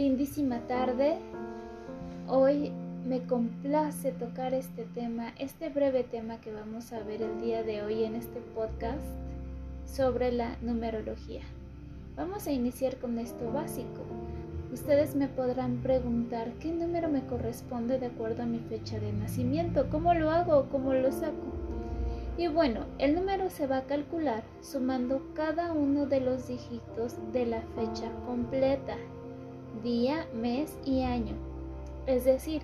lindísima tarde. Hoy me complace tocar este tema, este breve tema que vamos a ver el día de hoy en este podcast sobre la numerología. Vamos a iniciar con esto básico. Ustedes me podrán preguntar qué número me corresponde de acuerdo a mi fecha de nacimiento, cómo lo hago, cómo lo saco. Y bueno, el número se va a calcular sumando cada uno de los dígitos de la fecha completa, día, mes y año. Es decir,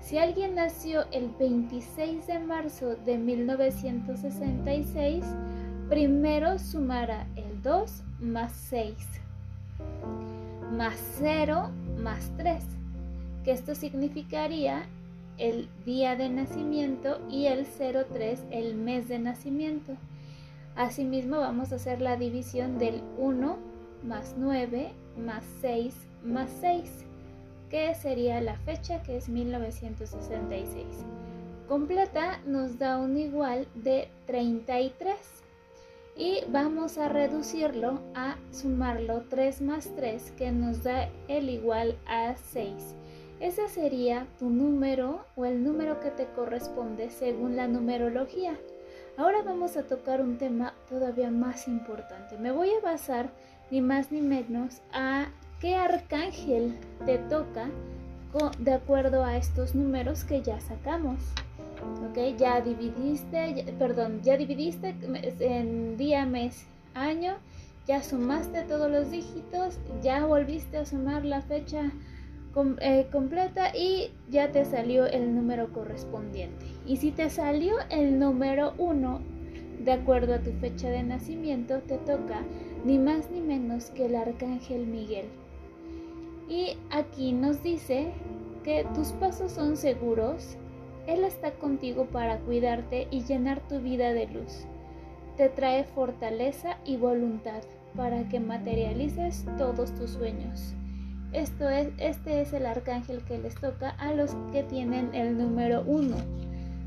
si alguien nació el 26 de marzo de 1966, primero sumará el 2 más 6, más 0 más 3, que esto significaría el día de nacimiento y el 03 el mes de nacimiento. Asimismo vamos a hacer la división del 1 más 9 más 6 más 6, que sería la fecha que es 1966. Completa nos da un igual de 33 y vamos a reducirlo a sumarlo 3 más 3 que nos da el igual a 6. Ese sería tu número o el número que te corresponde según la numerología. Ahora vamos a tocar un tema todavía más importante. Me voy a basar ni más ni menos a qué arcángel te toca de acuerdo a estos números que ya sacamos. ¿Ok? Ya dividiste, perdón, ya dividiste en día, mes, año, ya sumaste todos los dígitos, ya volviste a sumar la fecha eh, completa y ya te salió el número correspondiente. Y si te salió el número 1, de acuerdo a tu fecha de nacimiento, te toca ni más ni menos que el arcángel Miguel. Y aquí nos dice que tus pasos son seguros, Él está contigo para cuidarte y llenar tu vida de luz. Te trae fortaleza y voluntad para que materialices todos tus sueños. Esto es, este es el arcángel que les toca a los que tienen el número 1.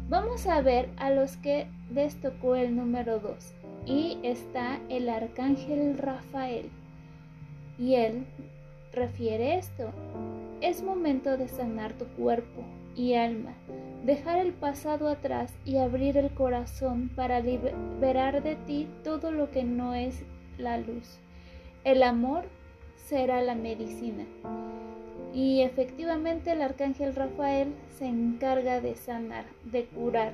Vamos a ver a los que les tocó el número 2. Y está el arcángel Rafael. Y él refiere esto. Es momento de sanar tu cuerpo y alma, dejar el pasado atrás y abrir el corazón para liberar de ti todo lo que no es la luz. El amor será la medicina. Y efectivamente el arcángel Rafael se encarga de sanar, de curar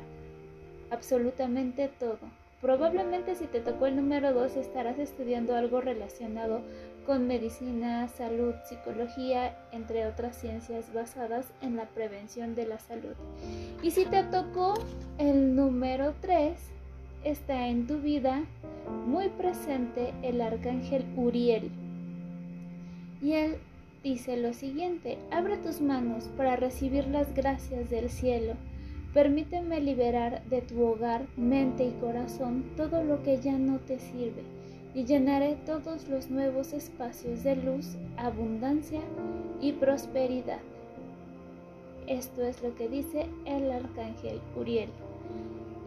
absolutamente todo. Probablemente si te tocó el número 2 estarás estudiando algo relacionado con medicina, salud, psicología, entre otras ciencias basadas en la prevención de la salud. Y si te tocó el número 3, está en tu vida muy presente el arcángel Uriel y él dice lo siguiente, abre tus manos para recibir las gracias del cielo. Permíteme liberar de tu hogar, mente y corazón todo lo que ya no te sirve y llenaré todos los nuevos espacios de luz, abundancia y prosperidad. Esto es lo que dice el arcángel Uriel.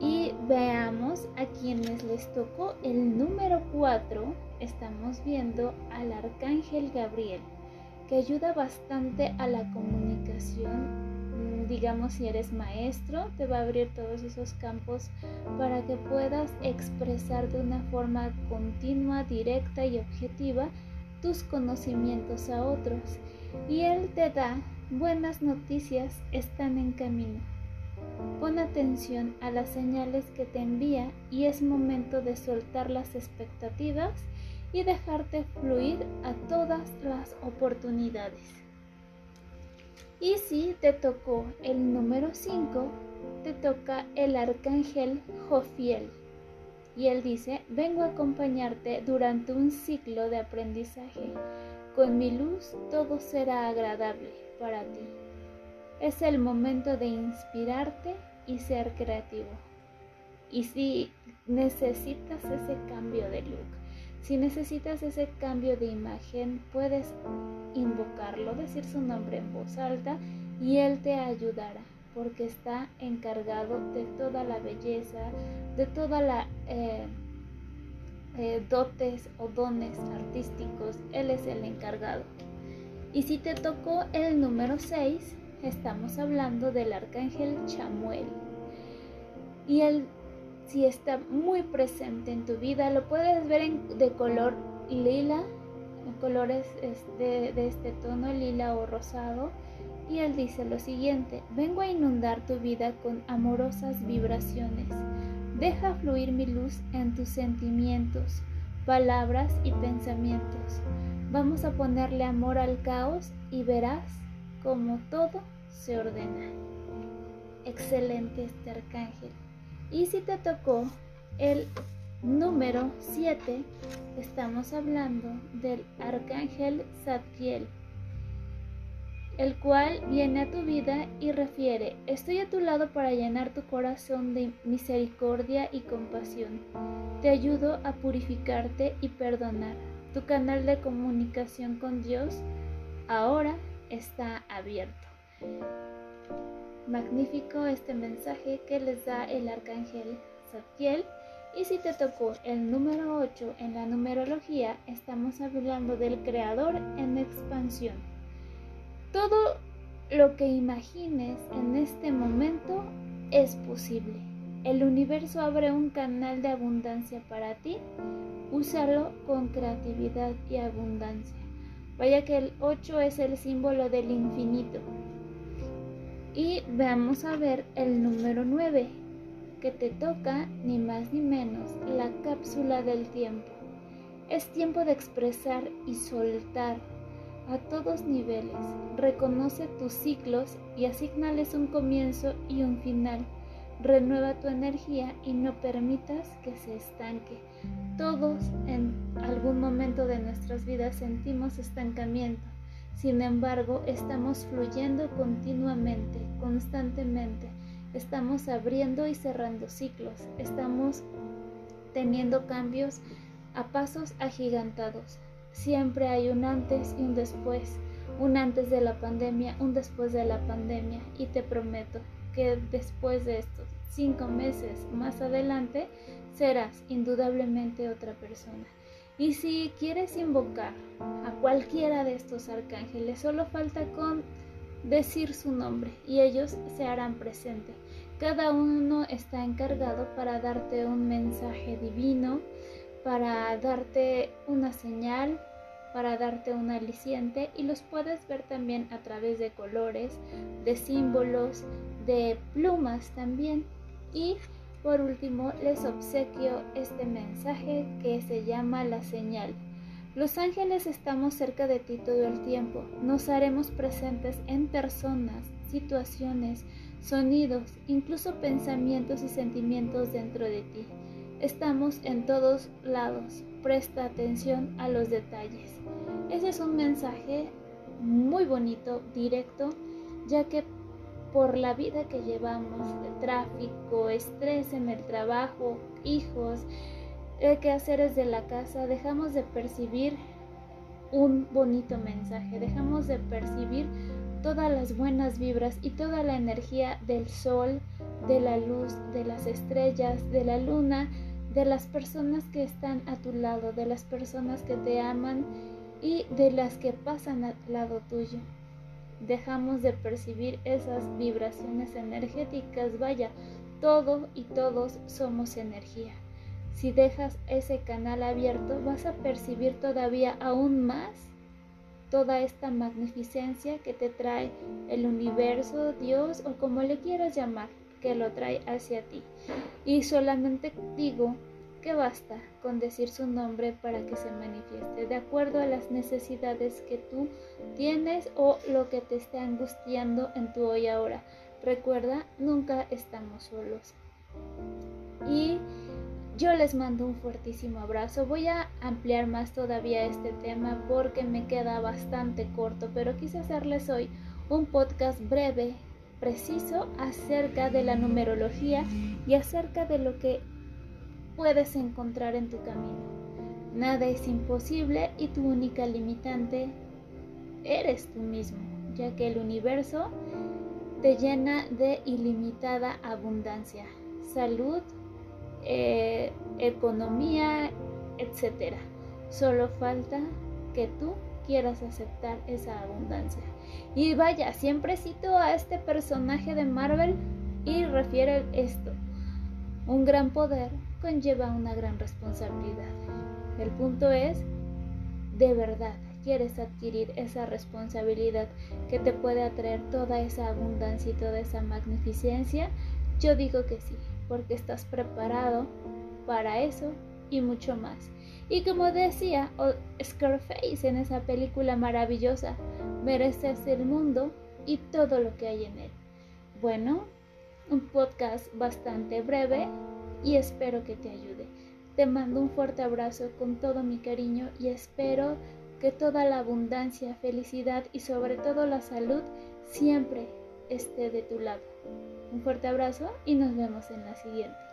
Y veamos a quienes les tocó el número 4. Estamos viendo al arcángel Gabriel, que ayuda bastante a la comunicación. Digamos, si eres maestro, te va a abrir todos esos campos para que puedas expresar de una forma continua, directa y objetiva tus conocimientos a otros. Y él te da buenas noticias, están en camino Pon atención a las señales que te envía y es momento de soltar las expectativas y dejarte fluir a todas las oportunidades. Y si te tocó el número 5, te toca el arcángel Jofiel. Y él dice, vengo a acompañarte durante un ciclo de aprendizaje. Con mi luz todo será agradable para ti. Es el momento de inspirarte y ser creativo. Y si necesitas ese cambio de look, si necesitas ese cambio de imagen, puedes invocarlo, decir su nombre en voz alta y él te ayudará porque está encargado de toda la belleza, de toda la eh, eh, dotes o dones artísticos. Él es el encargado. Y si te tocó el número 6, estamos hablando del arcángel Chamuel. Y él, si está muy presente en tu vida, lo puedes ver de color lila, en colores de, de este tono lila o rosado. Y él dice lo siguiente, vengo a inundar tu vida con amorosas vibraciones. Deja fluir mi luz en tus sentimientos, palabras y pensamientos. Vamos a ponerle amor al caos y verás como todo se ordena. Excelente este arcángel. Y si te tocó el número 7, estamos hablando del arcángel Zadkiel, el cual viene a tu vida y refiere, estoy a tu lado para llenar tu corazón de misericordia y compasión. Te ayudo a purificarte y perdonar. Tu canal de comunicación con Dios ahora está abierto. Magnífico este mensaje que les da el arcángel Zadkiel. Y si te tocó el número 8 en la numerología, estamos hablando del creador en expansión. Todo lo que imagines en este momento es posible. El universo abre un canal de abundancia para ti. Úsalo con creatividad y abundancia. Vaya que el 8 es el símbolo del infinito. Y vamos a ver el número 9, que te toca ni más ni menos la cápsula del tiempo. Es tiempo de expresar y soltar a todos niveles. Reconoce tus ciclos y asignales un comienzo y un final. Renueva tu energía y no permitas que se estanque. Todos en algún momento de nuestras vidas sentimos estancamiento sin embargo, estamos fluyendo continuamente, constantemente. Estamos abriendo y cerrando ciclos. Estamos teniendo cambios a pasos agigantados. Siempre hay un antes y un después. Un antes de la pandemia, un después de la pandemia. Y te prometo que después de estos cinco meses más adelante, serás indudablemente otra persona. Y si quieres invocar a cualquiera de estos arcángeles, solo falta con decir su nombre y ellos se harán presente. Cada uno está encargado para darte un mensaje divino, para darte una señal, para darte un aliciente y los puedes ver también a través de colores, de símbolos, de plumas también. Y por último, les obsequio este mensaje que se llama la señal. Los ángeles estamos cerca de ti todo el tiempo. Nos haremos presentes en personas, situaciones, sonidos, incluso pensamientos y sentimientos dentro de ti. Estamos en todos lados. Presta atención a los detalles. Ese es un mensaje muy bonito, directo, ya que por la vida que llevamos, tráfico, estrés en el trabajo, hijos, eh, quehaceres de la casa, dejamos de percibir un bonito mensaje, dejamos de percibir todas las buenas vibras y toda la energía del sol, de la luz, de las estrellas, de la luna, de las personas que están a tu lado, de las personas que te aman y de las que pasan al lado tuyo dejamos de percibir esas vibraciones energéticas. Vaya, todo y todos somos energía. Si dejas ese canal abierto, vas a percibir todavía aún más toda esta magnificencia que te trae el universo, Dios o como le quieras llamar, que lo trae hacia ti. Y solamente digo que basta con decir su nombre para que se manifieste, de acuerdo a las necesidades que tú tienes o lo que te esté angustiando en tu hoy ahora. Recuerda, nunca estamos solos. Y yo les mando un fuertísimo abrazo. Voy a ampliar más todavía este tema porque me queda bastante corto, pero quise hacerles hoy un podcast breve, preciso, acerca de la numerología y acerca de lo que puedes encontrar en tu camino. Nada es imposible y tu única limitante eres tú mismo, ya que el universo te llena de ilimitada abundancia, salud, economía, etc. Solo falta que tú quieras aceptar esa abundancia. Y vaya, siempre cito a este personaje de Marvel y refiere esto. Un gran poder conlleva una gran responsabilidad. El punto es, de verdad, ¿quieres adquirir esa responsabilidad que te puede atraer toda esa abundancia y toda esa magnificencia? Yo digo que sí, porque estás preparado para eso y mucho más. Y como decía Scarface en esa película maravillosa, mereces el mundo y todo lo que hay en él. Bueno, un podcast bastante breve y espero que te ayude. Te mando un fuerte abrazo con todo mi cariño y espero que toda la abundancia, felicidad y sobre todo la salud siempre esté de tu lado. Un fuerte abrazo y nos vemos en la siguiente.